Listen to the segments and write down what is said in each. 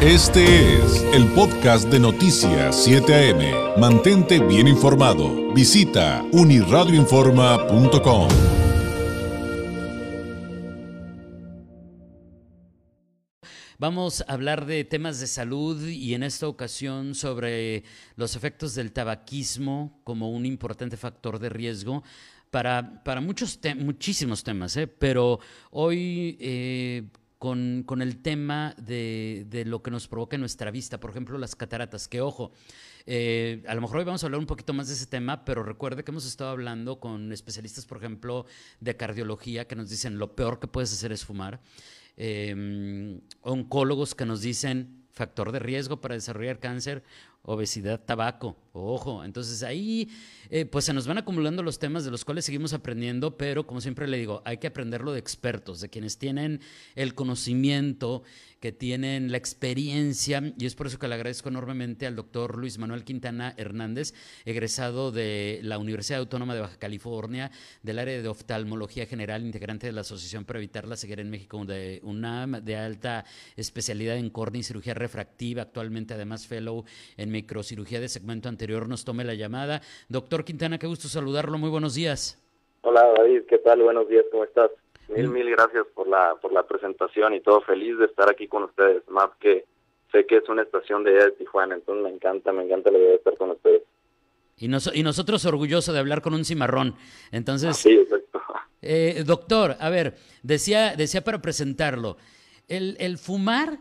Este es el podcast de Noticias 7 AM. Mantente bien informado. Visita uniradioinforma.com. Vamos a hablar de temas de salud y en esta ocasión sobre los efectos del tabaquismo como un importante factor de riesgo para, para muchos muchísimos temas, ¿eh? pero hoy eh, con, con, el tema de, de, lo que nos provoca en nuestra vista, por ejemplo, las cataratas, que ojo, eh, a lo mejor hoy vamos a hablar un poquito más de ese tema, pero recuerde que hemos estado hablando con especialistas, por ejemplo, de cardiología, que nos dicen lo peor que puedes hacer es fumar, eh, oncólogos que nos dicen factor de riesgo para desarrollar cáncer, obesidad, tabaco, ojo. Entonces ahí eh, pues se nos van acumulando los temas de los cuales seguimos aprendiendo, pero como siempre le digo, hay que aprenderlo de expertos, de quienes tienen el conocimiento, que tienen la experiencia, y es por eso que le agradezco enormemente al doctor Luis Manuel Quintana Hernández, egresado de la Universidad Autónoma de Baja California, del área de oftalmología general, integrante de la Asociación para Evitar la Ceguera en México, de UNAM, de alta especialidad en córnea y cirugía refractiva, actualmente además fellow en microcirugía de segmento anterior, nos tome la llamada. Doctor Quintana, qué gusto saludarlo, muy buenos días. Hola David, ¿qué tal? Buenos días, ¿cómo estás? Mil, mil gracias por la, por la presentación y todo feliz de estar aquí con ustedes, más que sé que es una estación de, de Tijuana, entonces me encanta, me encanta la idea de estar con ustedes. Y, nos, y nosotros orgullosos de hablar con un cimarrón. Entonces, sí, exacto. Eh, doctor, a ver, decía, decía para presentarlo, el, el fumar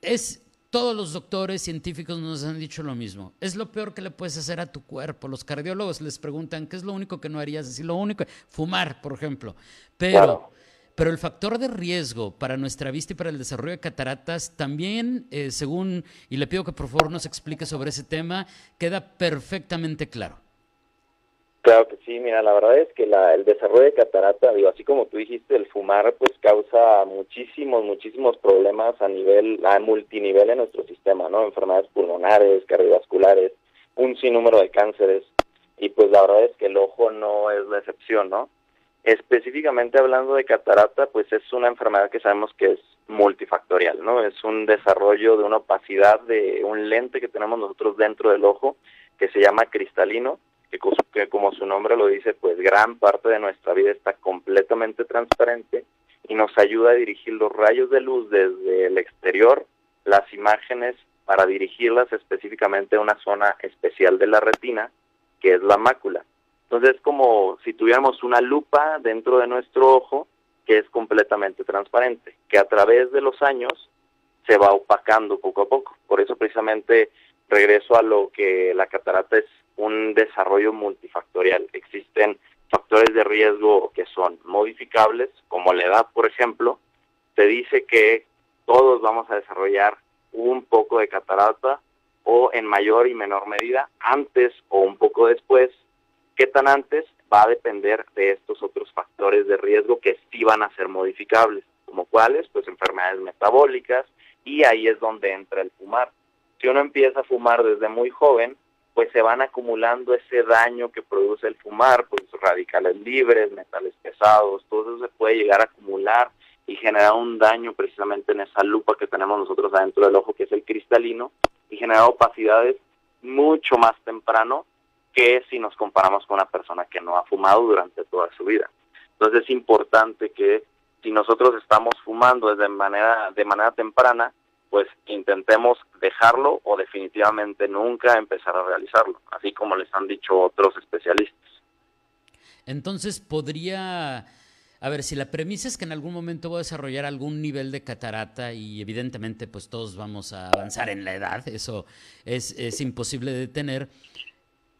es todos los doctores científicos nos han dicho lo mismo. Es lo peor que le puedes hacer a tu cuerpo. Los cardiólogos les preguntan qué es lo único que no harías. Decir, lo único, fumar, por ejemplo. Pero, pero el factor de riesgo para nuestra vista y para el desarrollo de cataratas también, eh, según, y le pido que por favor nos explique sobre ese tema, queda perfectamente claro. Claro que sí, mira, la verdad es que la, el desarrollo de catarata, digo, así como tú dijiste, el fumar pues causa muchísimos, muchísimos problemas a nivel, a multinivel en nuestro sistema, ¿no? Enfermedades pulmonares, cardiovasculares, un sinnúmero de cánceres, y pues la verdad es que el ojo no es la excepción, ¿no? Específicamente hablando de catarata, pues es una enfermedad que sabemos que es multifactorial, ¿no? Es un desarrollo de una opacidad de un lente que tenemos nosotros dentro del ojo que se llama cristalino, que, como su nombre lo dice, pues gran parte de nuestra vida está completamente transparente y nos ayuda a dirigir los rayos de luz desde el exterior, las imágenes, para dirigirlas específicamente a una zona especial de la retina, que es la mácula. Entonces es como si tuviéramos una lupa dentro de nuestro ojo que es completamente transparente, que a través de los años se va opacando poco a poco. Por eso precisamente regreso a lo que la catarata es un desarrollo multifactorial. Existen factores de riesgo que son modificables, como la edad, por ejemplo. Se dice que todos vamos a desarrollar un poco de catarata o en mayor y menor medida, antes o un poco después. ¿Qué tan antes? Va a depender de estos otros factores de riesgo que sí van a ser modificables, como cuáles, pues enfermedades metabólicas, y ahí es donde entra el fumar. Si uno empieza a fumar desde muy joven, pues se van acumulando ese daño que produce el fumar, pues radicales libres, metales pesados, todo eso se puede llegar a acumular y generar un daño precisamente en esa lupa que tenemos nosotros adentro del ojo, que es el cristalino, y generar opacidades mucho más temprano que si nos comparamos con una persona que no ha fumado durante toda su vida. Entonces es importante que si nosotros estamos fumando desde manera, de manera temprana, pues intentemos dejarlo o definitivamente nunca empezar a realizarlo, así como les han dicho otros especialistas. Entonces podría, a ver, si la premisa es que en algún momento voy a desarrollar algún nivel de catarata y evidentemente pues todos vamos a avanzar en la edad, eso es, es imposible de detener.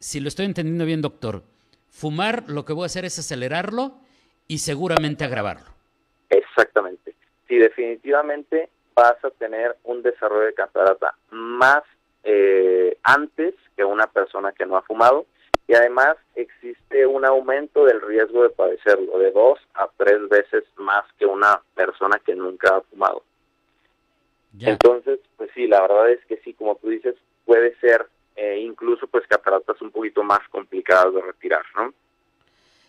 Si lo estoy entendiendo bien, doctor, fumar lo que voy a hacer es acelerarlo y seguramente agravarlo. Exactamente. Sí, definitivamente vas a tener un desarrollo de catarata más eh, antes que una persona que no ha fumado y además existe un aumento del riesgo de padecerlo de dos a tres veces más que una persona que nunca ha fumado. Entonces, pues sí, la verdad es que sí, como tú dices, puede ser eh, incluso pues cataratas un poquito más complicadas de retirar, ¿no?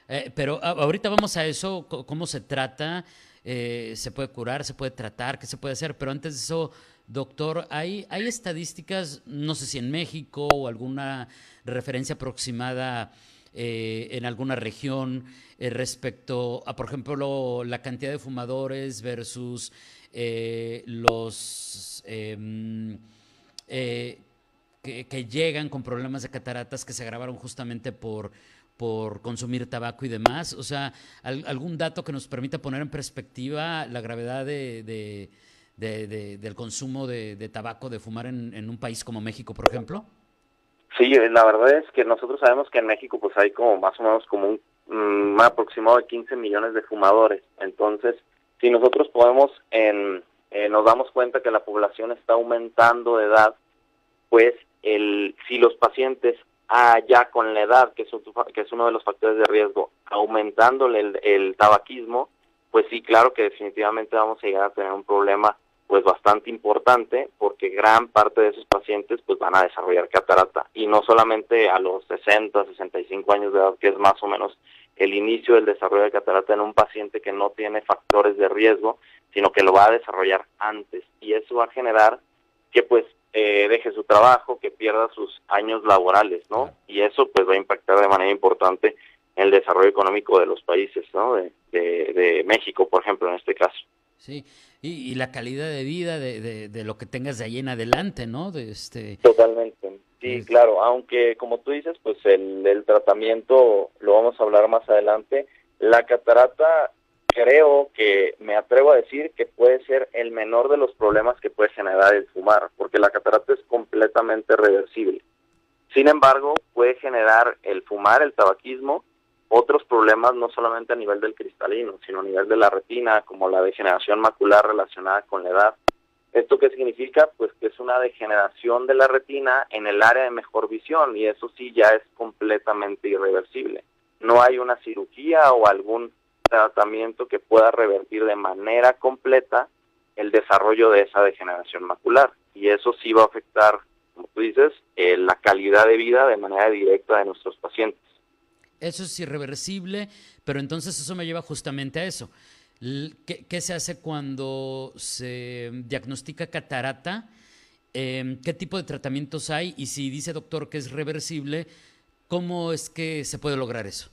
Eh, pero ahorita vamos a eso, cómo se trata eh, se puede curar, se puede tratar, qué se puede hacer. Pero antes de eso, doctor, ¿hay, hay estadísticas, no sé si en México o alguna referencia aproximada eh, en alguna región eh, respecto a, por ejemplo, la cantidad de fumadores versus los em, que, llegan con problemas de cataratas que se agravaron justamente por por consumir tabaco y demás? O sea, ¿algún dato que nos permita poner en perspectiva la gravedad de, del consumo de, tabaco, de fumar en, un país como México, por ejemplo? Sí, la verdad es que nosotros sabemos que en México pues hay como más o menos como un, mm, aproximado de 15 millones de fumadores. Entonces, si nosotros podemos, en, eh, nos damos cuenta que la población está aumentando de edad, pues el, si los pacientes ah, ya con la edad, que es, que es uno de los factores de riesgo, aumentándole el, el tabaquismo, pues sí, claro que definitivamente vamos a llegar a tener un problema pues bastante importante porque gran parte de esos pacientes pues van a desarrollar catarata. Y no solamente a los 60, 65 años de edad que es más o menos el inicio del desarrollo de catarata en un paciente que no tiene factores de riesgo, sino que lo va a desarrollar antes. Y eso va a generar que pues eh, deje su trabajo, que pierda sus años laborales, ¿no? Y eso pues va a impactar de manera importante en el desarrollo económico de los países, ¿no? De, de, México, por ejemplo, en este caso. Sí, y, la calidad de vida de, de, lo que tengas de ahí en adelante, ¿no? De este... Totalmente. Sí, claro, aunque como tú dices, pues el, el tratamiento lo vamos a hablar más adelante. La catarata creo que me atrevo a decir que puede ser el menor de los problemas que puede generar el fumar, porque la catarata es completamente reversible. Sin embargo, puede generar el fumar, el tabaquismo, otros problemas no solamente a nivel del cristalino, sino a nivel de la retina, como la degeneración macular relacionada con la edad. ¿Esto qué significa? Pues que es una degeneración de la retina en el área de mejor visión y eso sí ya es completamente irreversible. No hay una cirugía o algún tratamiento que pueda revertir de manera completa el desarrollo de esa degeneración macular. Y eso sí va a afectar, como tú dices, eh, la calidad de vida de manera directa de nuestros pacientes. Eso es irreversible, pero entonces eso me lleva justamente a eso. ¿Qué, se hace cuando se diagnostica catarata? Em, ¿Qué tipo de tratamientos hay? Y si dice doctor que es reversible, ¿cómo es que se puede lograr eso?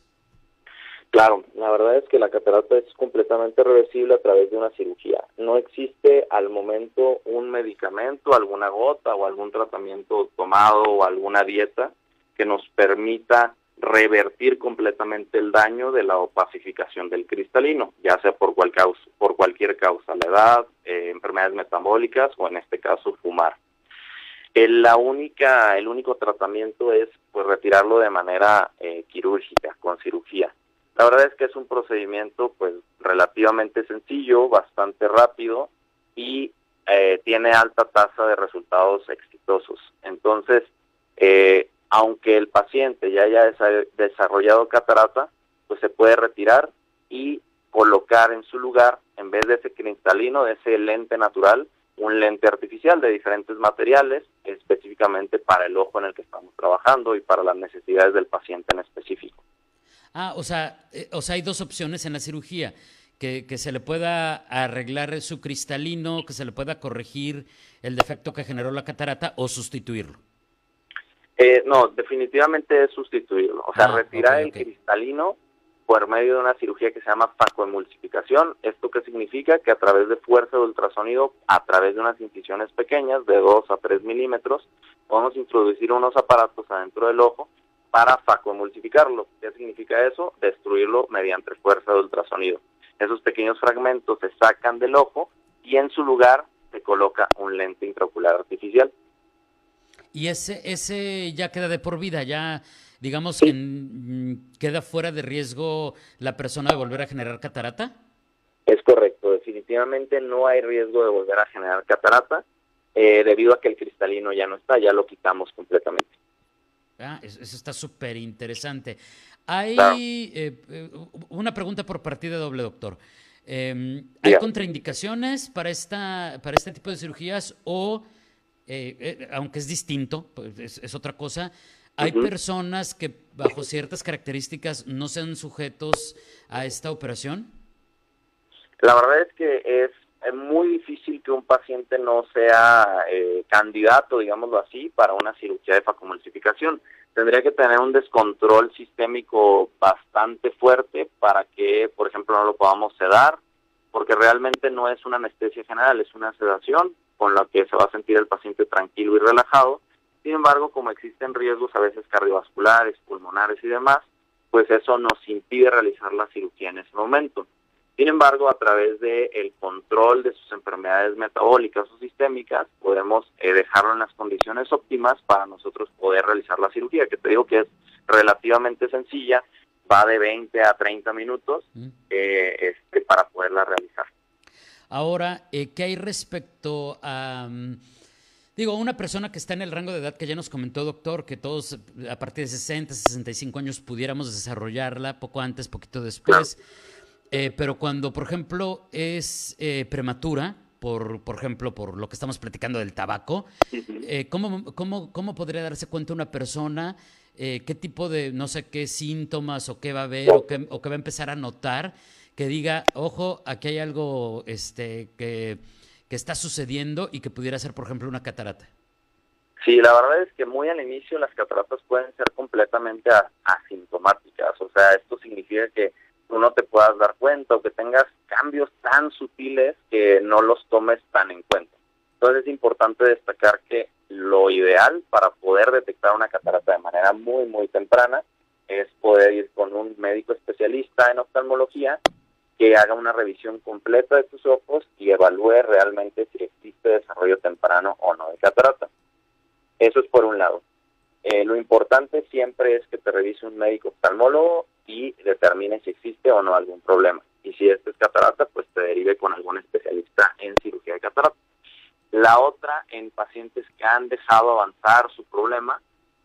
Claro, la verdad es que la catarata es completamente reversible a través de una cirugía. No existe al momento un medicamento, alguna gota o algún tratamiento tomado o alguna dieta que nos permita revertir completamente el daño de la opacificación del cristalino, ya sea por, cual causa, por cualquier causa, la edad, eh, enfermedades metabólicas o en este caso fumar. El, la única, el único tratamiento es pues retirarlo de manera eh, quirúrgica, con cirugía. La verdad es que es un procedimiento pues relativamente sencillo, bastante rápido y eh, tiene alta tasa de resultados exitosos. Entonces, eh, aunque el paciente ya haya desarrollado catarata, pues se puede retirar y colocar en su lugar, en vez de ese cristalino, de ese lente natural, un lente artificial de diferentes materiales, específicamente para el ojo en el que estamos trabajando y para las necesidades del paciente en específico. Ah, o sea, eh, o sea, hay dos opciones en la cirugía. Que, que, se le pueda arreglar su cristalino, que se le pueda corregir el defecto que generó la catarata o sustituirlo. Eh, no, definitivamente es sustituirlo. O sea, ah, retirar el cristalino por medio de una cirugía que se llama facoemulsificación. ¿Esto qué significa? Que a través de fuerza de ultrasonido, a través de unas incisiones pequeñas de 2 a 3 milímetros, podemos introducir unos aparatos adentro del ojo para facoemulsificarlo. ¿Qué significa eso? Destruirlo mediante fuerza de ultrasonido. Esos pequeños fragmentos se sacan del ojo y en su lugar se coloca un lente intraocular artificial. Y ese, ese ya queda de por vida, ya digamos que queda fuera de riesgo la persona de volver a generar catarata. Es correcto, definitivamente no hay riesgo de volver a generar catarata eh, debido a que el cristalino ya no está, ya lo quitamos completamente. Ah, eso está súper interesante. Hay eh, eh, una pregunta por partida doble, doctor. Em, ¿Hay contraindicaciones para, esta, para este tipo de cirugías o, eh, aunque es distinto, pues es, otra cosa, hay personas que bajo ciertas características no sean sujetos a esta operación? La verdad es que es muy difícil que un paciente no sea eh, candidato, digámoslo así, para una cirugía de facomulsificación. Tendría que tener un descontrol sistémico bastante fuerte para que, por ejemplo, no lo podamos sedar, porque realmente no es una anestesia general, es una sedación con la que se va a sentir el paciente tranquilo y relajado. Sin embargo, como existen riesgos a veces cardiovasculares, pulmonares y demás, pues eso nos impide realizar la cirugía en ese momento. Sin embargo, a través del el control de sus enfermedades metabólicas o sistémicas, podemos eh, dejarlo en las condiciones óptimas para nosotros poder realizar la cirugía, que te digo que es relativamente sencilla, va de 20 a 30 minutos mm. eh, este, para poderla realizar. Ahora, eh, ¿qué hay respecto a... Mm, digo, una persona que está en el rango de edad que ya nos comentó, doctor, que todos a partir de 60, 65 años pudiéramos desarrollarla, poco antes, poquito después. Eh, pero cuando, por ejemplo, es eh, prematura, por, por ejemplo, por lo que estamos platicando del tabaco, eh, ¿cómo, cómo, cómo, podría darse cuenta una persona qué tipo de, no sé qué síntomas o qué va a ver o qué, o qué va a empezar a notar que diga, ojo, aquí hay algo este, que, que está sucediendo y que pudiera ser, por ejemplo, una catarata? Sí, la verdad es que muy al inicio las cataratas pueden ser completamente asintomáticas, o sea, esto significa que tú no te puedas dar cuenta o que tengas cambios tan sutiles que no los tomes tan en cuenta. Entonces es importante destacar que lo ideal para poder detectar una catarata de manera muy, muy temprana es poder ir con un médico especialista en oftalmología que haga una revisión completa de tus ojos y evalúe realmente si existe desarrollo temprano o no de catarata. Eso es por un lado. Eh, lo importante siempre es que te revise un médico oftalmólogo y determine si existe o no algún problema. Y si este es catarata, pues te derive con algún especialista en cirugía de catarata. La otra, en pacientes que han dejado avanzar su problema,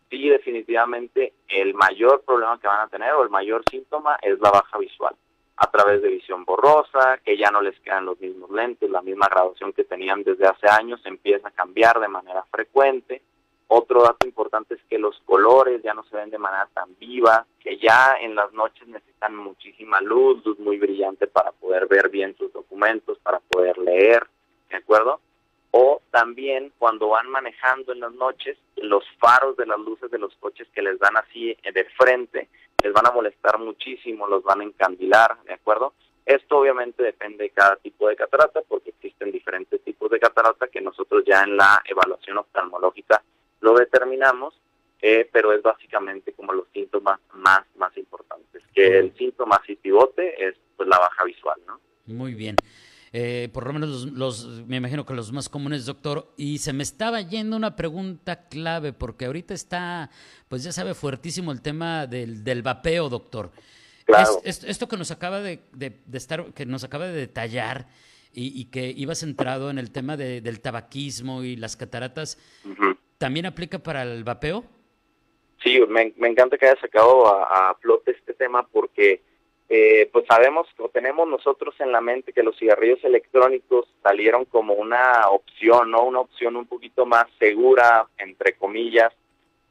sí definitivamente el mayor problema que van a tener o el mayor síntoma es la baja visual a través de visión borrosa, que ya no les quedan los mismos lentes, la misma graduación que tenían desde hace años empieza a cambiar de manera frecuente, otro dato importante es que los colores ya no se ven de manera tan viva, que ya en las noches necesitan muchísima luz, luz muy brillante para poder ver bien sus documentos, para poder leer, ¿de acuerdo? O también cuando van manejando en las noches, los faros de las luces de los coches que les dan así de frente, les van a molestar muchísimo, los van a encandilar, ¿de acuerdo? Esto obviamente depende de cada tipo de catarata, porque existen diferentes tipos de catarata que nosotros ya en la evaluación oftalmológica lo determinamos, eh, pero es básicamente como los síntomas más, más importantes. Que el síntoma si pivote es pues la baja visual, ¿no? Muy bien. Eh, por lo menos los, me imagino que los más comunes, doctor. Y se me estaba yendo una pregunta clave, porque ahorita está, pues ya sabe, fuertísimo el tema del, del vapeo, doctor. Claro. esto que nos acaba de, de, estar, que nos acaba de detallar y, que iba centrado en el tema de, del tabaquismo y las cataratas, ¿También aplica para el vapeo? Sí, me, encanta que haya sacado a, flote este tema porque eh, pues sabemos o tenemos nosotros en la mente que los cigarrillos electrónicos salieron como una opción, ¿no? Una opción un poquito más segura, entre comillas,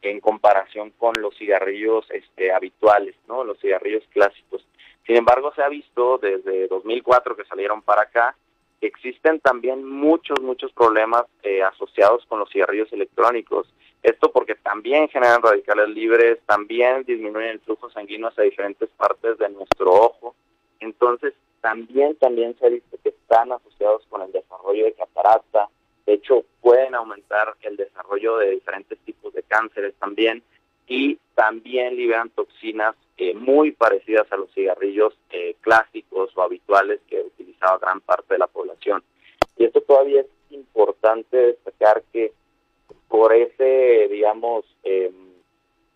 en comparación con los cigarrillos este, habituales, ¿no? Los cigarrillos clásicos. Sin embargo, se ha visto desde 2004 que salieron para acá existen también muchos, muchos problemas eh, asociados con los cigarrillos electrónicos. Esto porque también generan radicales libres, también disminuyen el flujo sanguíneo hacia diferentes partes de nuestro ojo. Entonces, también, también se ha visto que están asociados con el desarrollo de catarata. De hecho, pueden aumentar el desarrollo de diferentes tipos de cánceres también y también liberan toxinas eh, muy parecidas a los cigarrillos eh, clásicos o habituales que utilizaba gran parte de la población. Y esto todavía es importante destacar que por ese, digamos, em,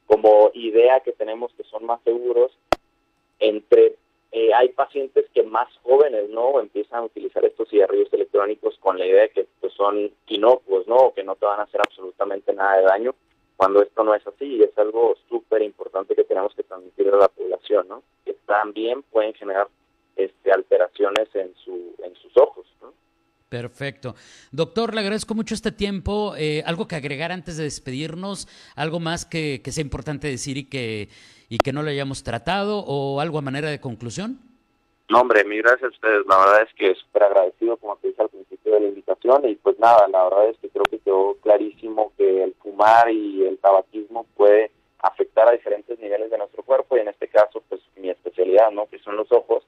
como idea que tenemos que son más seguros, entre eh, hay pacientes que más jóvenes no empiezan a utilizar estos cigarrillos electrónicos con la idea de que pues, son inocuos, no, que no te van a hacer absolutamente nada de daño cuando esto no es así y es algo súper importante que tenemos que transmitir a la población, ¿no? Que también pueden generar este, alteraciones en, su, en sus ojos, ¿no? Perfecto. Doctor, le agradezco mucho este tiempo. Eh, ¿Algo que agregar antes de despedirnos? ¿Algo más que, que, sea importante decir y que, y que no lo hayamos tratado? ¿O algo a manera de conclusión? No, hombre, mil gracias a ustedes. La verdad es que súper agradecido, como te dije al principio de la invitación. Y pues nada, la verdad es que creo que quedó clarísimo que el fumar y el tabaquismo puede afectar a diferentes niveles de nuestro cuerpo. Y en este caso, pues mi especialidad, ¿no? Que son los ojos.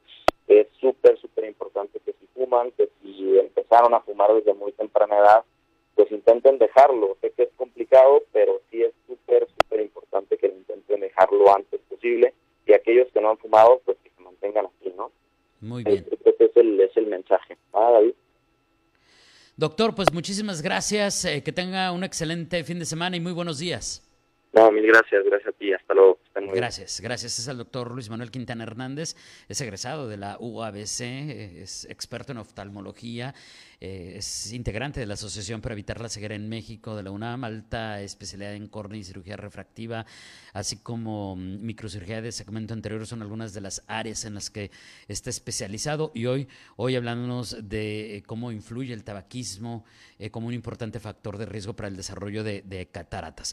Desde muy temprana edad, pues intenten dejarlo. Sé que es complicado, pero sí es súper, súper importante que intenten dejarlo antes posible. Y aquellos que no han fumado, pues que se mantengan así, ¿no? Muy bien. Creo que es el, es el mensaje. Ah, David. Doctor, pues muchísimas gracias. Eh, que tenga un excelente fin de semana y muy buenos días. No, mil gracias. Gracias a ti. Hasta luego. Estén muy bien. Gracias, gracias. Es el doctor Luis Manuel Quintana Hernández, es egresado de la UABC, eh, es experto en oftalmología, eh, es integrante de la Asociación para Evitar la Ceguera en México de la UNAM, alta especialidad en córnea y cirugía refractiva, así como mm, microcirugía de segmento anterior, son algunas de las áreas en las que está especializado. Y hoy, hoy hablándonos de eh, cómo influye el tabaquismo como un importante factor de riesgo para el desarrollo de, de cataratas.